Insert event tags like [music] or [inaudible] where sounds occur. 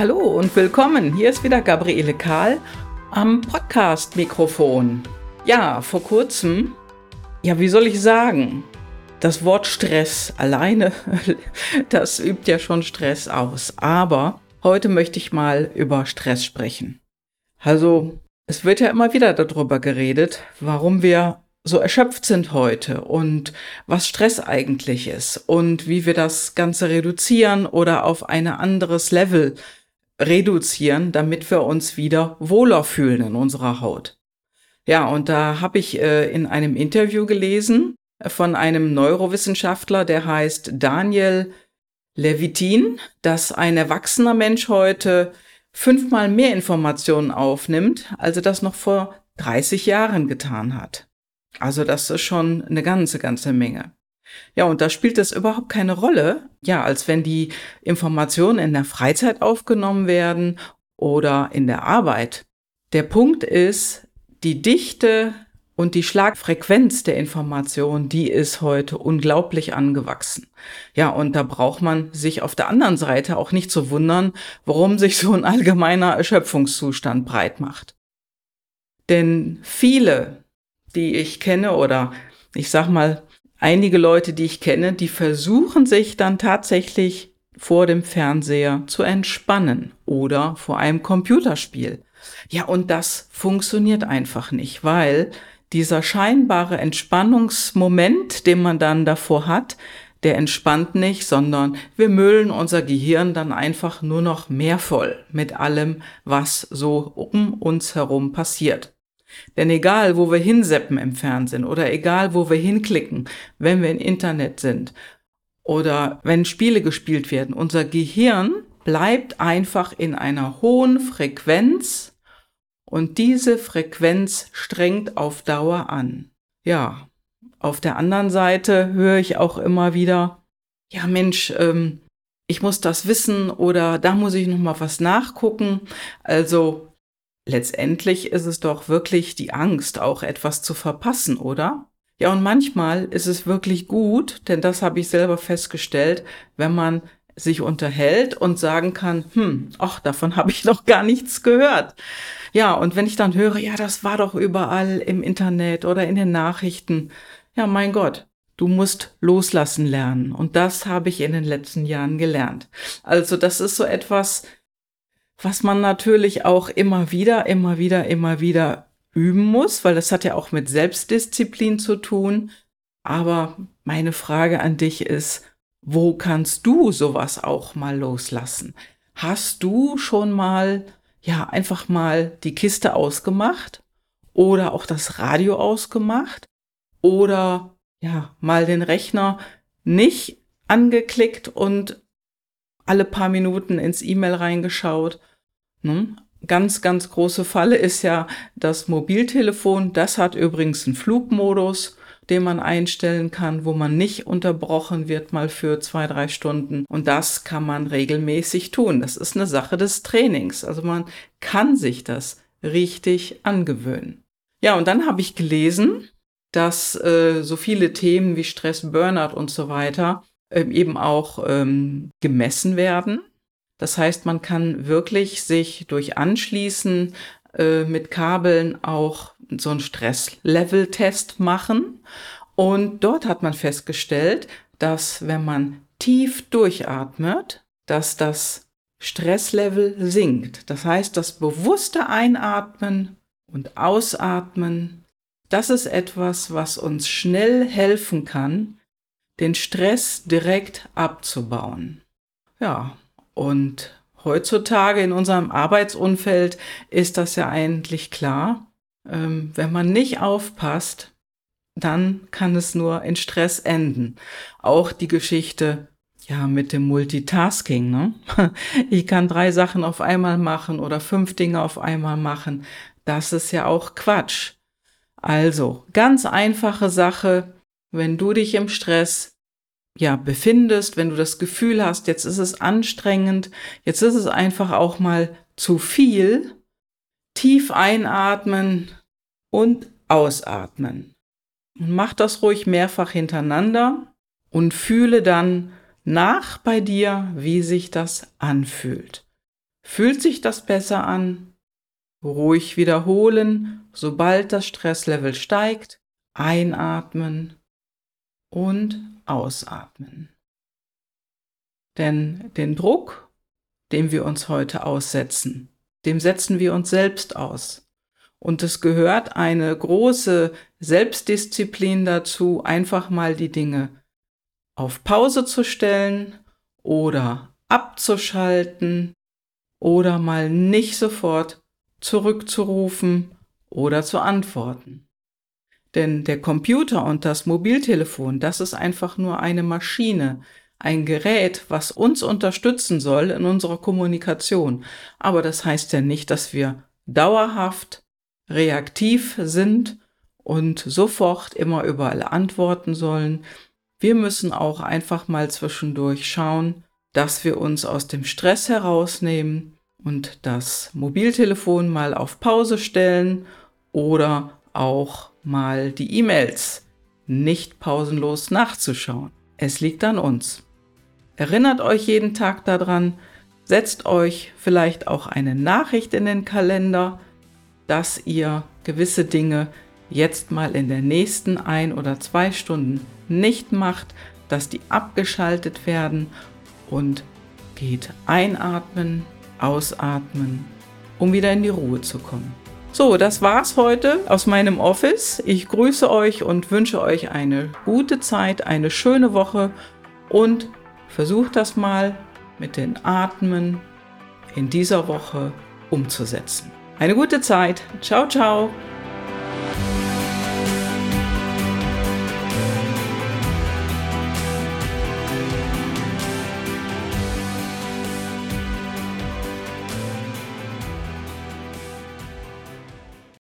Hallo und willkommen. Hier ist wieder Gabriele Kahl am Podcast-Mikrofon. Ja, vor kurzem, ja, wie soll ich sagen? Das Wort Stress alleine, [laughs] das übt ja schon Stress aus. Aber heute möchte ich mal über Stress sprechen. Also, es wird ja immer wieder darüber geredet, warum wir so erschöpft sind heute und was Stress eigentlich ist und wie wir das Ganze reduzieren oder auf ein anderes Level reduzieren, damit wir uns wieder wohler fühlen in unserer Haut. Ja, und da habe ich äh, in einem Interview gelesen von einem Neurowissenschaftler, der heißt Daniel Levitin, dass ein erwachsener Mensch heute fünfmal mehr Informationen aufnimmt, als er das noch vor 30 Jahren getan hat. Also das ist schon eine ganze, ganze Menge. Ja, und da spielt es überhaupt keine Rolle, ja, als wenn die Informationen in der Freizeit aufgenommen werden oder in der Arbeit. Der Punkt ist, die Dichte und die Schlagfrequenz der Information, die ist heute unglaublich angewachsen. Ja, und da braucht man sich auf der anderen Seite auch nicht zu wundern, warum sich so ein allgemeiner Erschöpfungszustand breit macht. Denn viele, die ich kenne oder ich sag mal einige Leute, die ich kenne, die versuchen sich dann tatsächlich vor dem Fernseher zu entspannen oder vor einem Computerspiel. Ja, und das funktioniert einfach nicht, weil dieser scheinbare Entspannungsmoment, den man dann davor hat, der entspannt nicht, sondern wir müllen unser Gehirn dann einfach nur noch mehr voll mit allem, was so um uns herum passiert. Denn egal, wo wir hinseppen im Fernsehen oder egal, wo wir hinklicken, wenn wir im Internet sind oder wenn Spiele gespielt werden, unser Gehirn bleibt einfach in einer hohen Frequenz und diese Frequenz strengt auf Dauer an. Ja, auf der anderen Seite höre ich auch immer wieder, ja Mensch, ähm, ich muss das wissen oder da muss ich noch mal was nachgucken. Also letztendlich ist es doch wirklich die Angst, auch etwas zu verpassen, oder? Ja, und manchmal ist es wirklich gut, denn das habe ich selber festgestellt, wenn man sich unterhält und sagen kann, hm, ach, davon habe ich noch gar nichts gehört. Ja, und wenn ich dann höre, ja, das war doch überall im Internet oder in den Nachrichten, ja, mein Gott, du musst loslassen lernen. Und das habe ich in den letzten Jahren gelernt. Also das ist so etwas, was man natürlich auch immer wieder, immer wieder, immer wieder üben muss, weil das hat ja auch mit Selbstdisziplin zu tun. Aber meine Frage an dich ist, wo kannst du sowas auch mal loslassen? Hast du schon mal, ja, einfach mal die Kiste ausgemacht oder auch das Radio ausgemacht oder ja, mal den Rechner nicht angeklickt und alle paar Minuten ins E-Mail reingeschaut Ne? Ganz, ganz große Falle ist ja das Mobiltelefon. Das hat übrigens einen Flugmodus, den man einstellen kann, wo man nicht unterbrochen wird mal für zwei, drei Stunden. Und das kann man regelmäßig tun. Das ist eine Sache des Trainings. Also man kann sich das richtig angewöhnen. Ja, und dann habe ich gelesen, dass äh, so viele Themen wie Stress, Burnout und so weiter eben auch ähm, gemessen werden. Das heißt, man kann wirklich sich durch Anschließen äh, mit Kabeln auch so einen Stresslevel-Test machen. Und dort hat man festgestellt, dass wenn man tief durchatmet, dass das Stresslevel sinkt. Das heißt, das bewusste Einatmen und Ausatmen, das ist etwas, was uns schnell helfen kann, den Stress direkt abzubauen. Ja, und heutzutage in unserem Arbeitsumfeld ist das ja eigentlich klar. Ähm, wenn man nicht aufpasst, dann kann es nur in Stress enden. Auch die Geschichte ja mit dem Multitasking. Ne? [laughs] Ich kann drei Sachen auf einmal machen oder fünf Dinge auf einmal machen. Das ist ja auch Quatsch. Also ganz einfache Sache. Wenn du dich im Stress ja, befindest, wenn du das Gefühl hast, jetzt ist es anstrengend, jetzt ist es einfach auch mal zu viel, tief einatmen und ausatmen. Und mach das ruhig mehrfach hintereinander und fühle dann nach bei dir, wie sich das anfühlt. Fühlt sich das besser an? Ruhig wiederholen, sobald das Stresslevel steigt. Einatmen und ausatmen. Denn den Druck, dem wir uns heute aussetzen, dem setzen wir uns selbst aus. Und es gehört eine große Selbstdisziplin dazu, einfach mal die Dinge auf Pause zu stellen oder abzuschalten oder mal nicht sofort zurückzurufen oder zu antworten. Denn der Computer und das Mobiltelefon, das ist einfach nur eine Maschine, ein Gerät, was uns unterstützen soll in unserer Kommunikation. Aber das heißt ja nicht, dass wir dauerhaft reaktiv sind und sofort immer überall antworten sollen. Wir müssen auch einfach mal zwischendurch schauen, dass wir uns aus dem Stress herausnehmen und das Mobiltelefon mal auf Pause stellen oder auch mal die E-Mails nicht pausenlos nachzuschauen. Es liegt an uns. Erinnert euch jeden Tag daran, setzt euch vielleicht auch eine Nachricht in den Kalender, dass ihr gewisse Dinge jetzt mal in der nächsten ein oder zwei Stunden nicht macht, dass die abgeschaltet werden und geht einatmen, ausatmen, um wieder in die Ruhe zu kommen. So, das war's heute aus meinem Office. Ich grüße euch und wünsche euch eine gute Zeit, eine schöne Woche und versucht das mal mit den Atmen in dieser Woche umzusetzen. Eine gute Zeit. Ciao, ciao.